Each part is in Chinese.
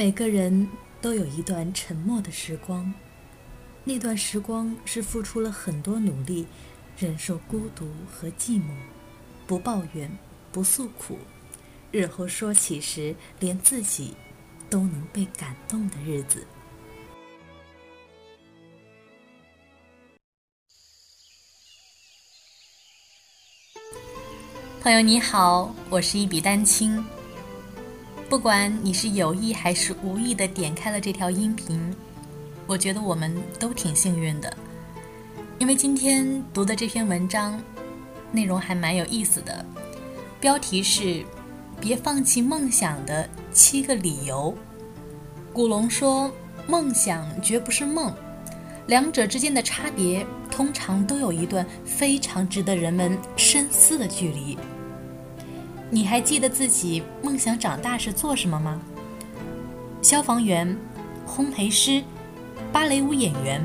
每个人都有一段沉默的时光，那段时光是付出了很多努力，忍受孤独和寂寞，不抱怨，不诉苦，日后说起时，连自己都能被感动的日子。朋友你好，我是一笔丹青。不管你是有意还是无意的点开了这条音频，我觉得我们都挺幸运的，因为今天读的这篇文章内容还蛮有意思的，标题是“别放弃梦想的七个理由”。古龙说：“梦想绝不是梦，两者之间的差别通常都有一段非常值得人们深思的距离。”你还记得自己梦想长大是做什么吗？消防员、烘焙师、芭蕾舞演员，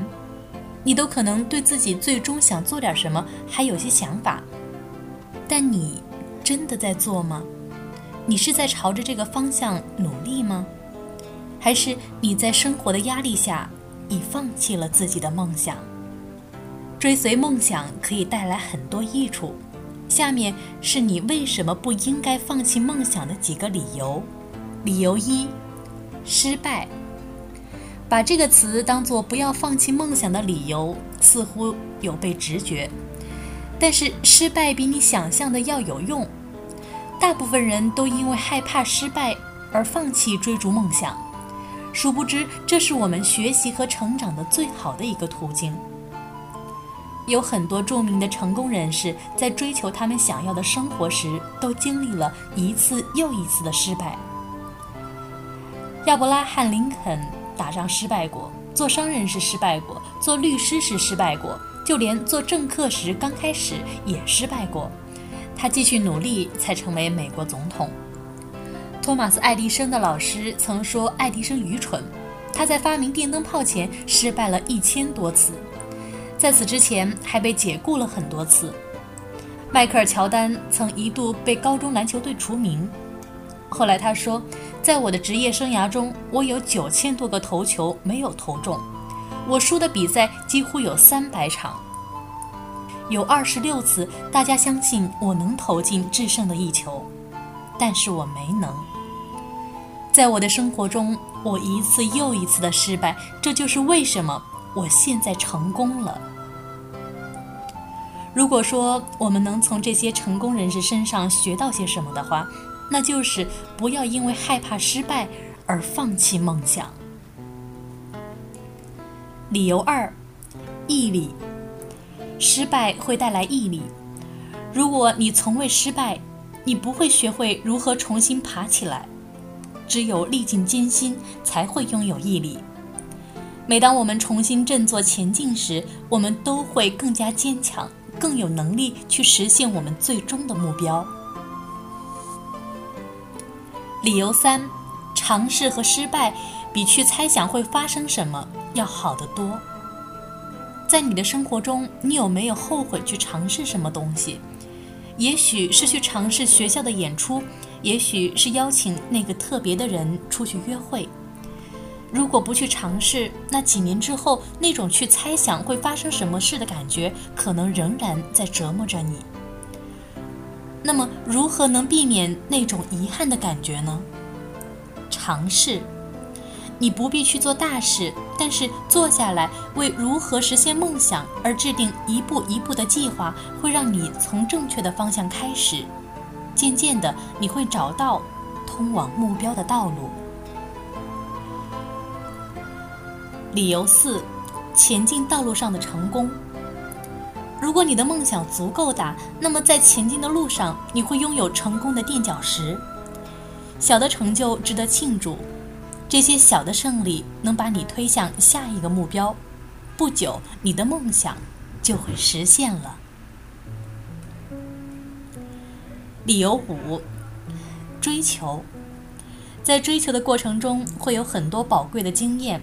你都可能对自己最终想做点什么还有些想法，但你真的在做吗？你是在朝着这个方向努力吗？还是你在生活的压力下已放弃了自己的梦想？追随梦想可以带来很多益处。下面是你为什么不应该放弃梦想的几个理由。理由一：失败。把这个词当做不要放弃梦想的理由，似乎有被直觉。但是失败比你想象的要有用。大部分人都因为害怕失败而放弃追逐梦想，殊不知这是我们学习和成长的最好的一个途径。有很多著名的成功人士在追求他们想要的生活时，都经历了一次又一次的失败。亚伯拉罕·林肯打仗失败过，做商人是失败过，做律师是失败过，就连做政客时刚开始也失败过。他继续努力，才成为美国总统。托马斯·爱迪生的老师曾说爱迪生愚蠢，他在发明电灯泡前失败了一千多次。在此之前，还被解雇了很多次。迈克尔·乔丹曾一度被高中篮球队除名。后来他说：“在我的职业生涯中，我有九千多个投球没有投中，我输的比赛几乎有三百场，有二十六次大家相信我能投进制胜的一球，但是我没能。在我的生活中，我一次又一次的失败，这就是为什么。”我现在成功了。如果说我们能从这些成功人士身上学到些什么的话，那就是不要因为害怕失败而放弃梦想。理由二：毅力。失败会带来毅力。如果你从未失败，你不会学会如何重新爬起来。只有历尽艰辛，才会拥有毅力。每当我们重新振作前进时，我们都会更加坚强，更有能力去实现我们最终的目标。理由三：尝试和失败比去猜想会发生什么要好得多。在你的生活中，你有没有后悔去尝试什么东西？也许是去尝试学校的演出，也许是邀请那个特别的人出去约会。如果不去尝试，那几年之后那种去猜想会发生什么事的感觉，可能仍然在折磨着你。那么，如何能避免那种遗憾的感觉呢？尝试，你不必去做大事，但是坐下来为如何实现梦想而制定一步一步的计划，会让你从正确的方向开始。渐渐的，你会找到通往目标的道路。理由四：前进道路上的成功。如果你的梦想足够大，那么在前进的路上，你会拥有成功的垫脚石。小的成就值得庆祝，这些小的胜利能把你推向下一个目标。不久，你的梦想就会实现了。理由五：追求。在追求的过程中，会有很多宝贵的经验。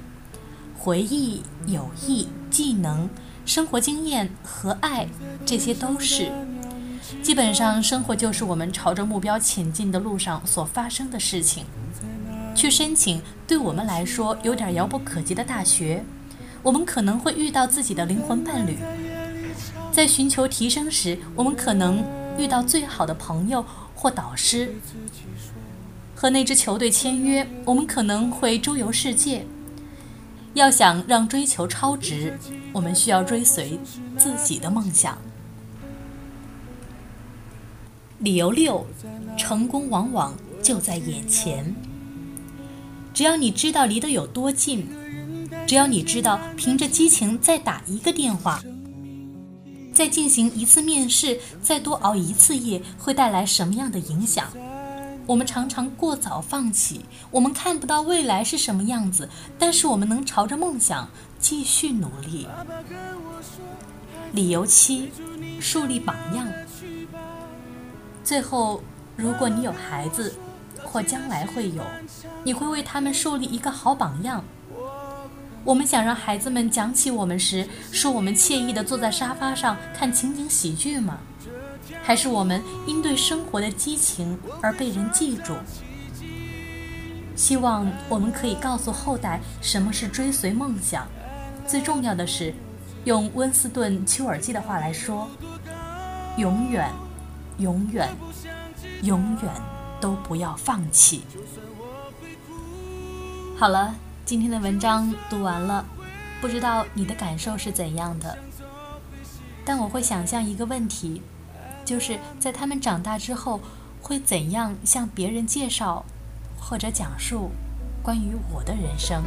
回忆、友谊、技能、生活经验和爱，这些都是。基本上，生活就是我们朝着目标前进的路上所发生的事情。去申请对我们来说有点遥不可及的大学，我们可能会遇到自己的灵魂伴侣。在寻求提升时，我们可能遇到最好的朋友或导师。和那支球队签约，我们可能会周游世界。要想让追求超值，我们需要追随自己的梦想。理由六：成功往往就在眼前。只要你知道离得有多近，只要你知道凭着激情再打一个电话。再进行一次面试，再多熬一次夜，会带来什么样的影响？我们常常过早放弃，我们看不到未来是什么样子，但是我们能朝着梦想继续努力。理由七：树立榜样。最后，如果你有孩子，或将来会有，你会为他们树立一个好榜样。我们想让孩子们讲起我们时，说我们惬意地坐在沙发上看情景喜剧吗？还是我们因对生活的激情而被人记住？希望我们可以告诉后代什么是追随梦想。最重要的是，用温斯顿·丘尔基的话来说：永远、永远、永远都不要放弃。好了。今天的文章读完了，不知道你的感受是怎样的？但我会想象一个问题，就是在他们长大之后，会怎样向别人介绍或者讲述关于我的人生？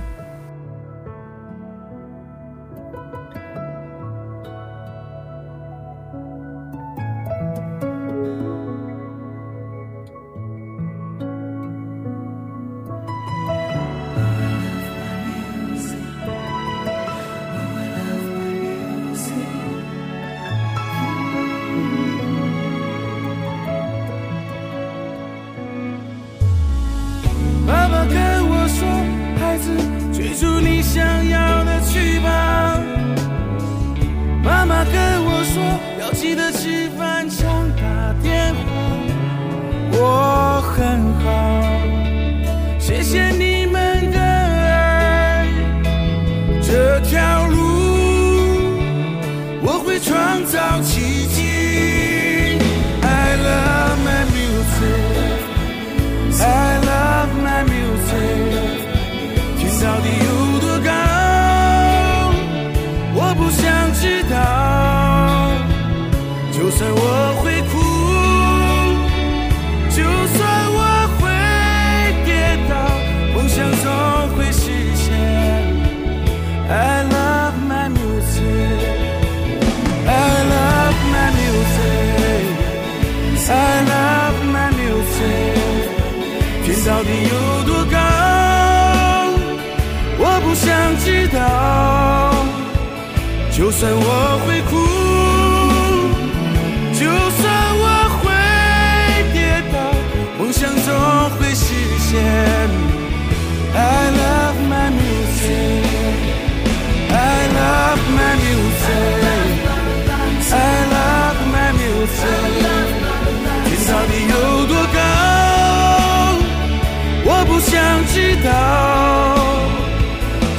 创造奇迹。到底有多高？我不想知道。就算我会哭，就算我会跌倒，梦想总会实现。爱。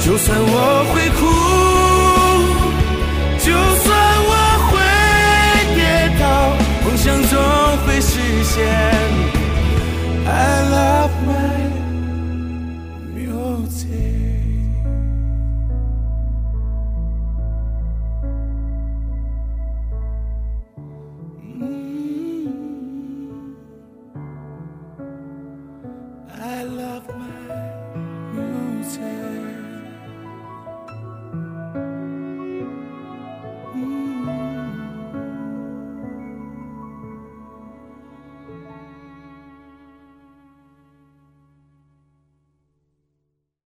就算我会哭就算我会跌倒梦想总会实现。Ilovemymusic take